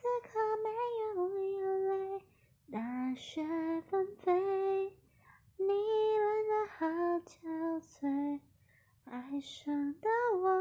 此刻没有眼泪大雪纷飞你冷得好憔悴爱上的我。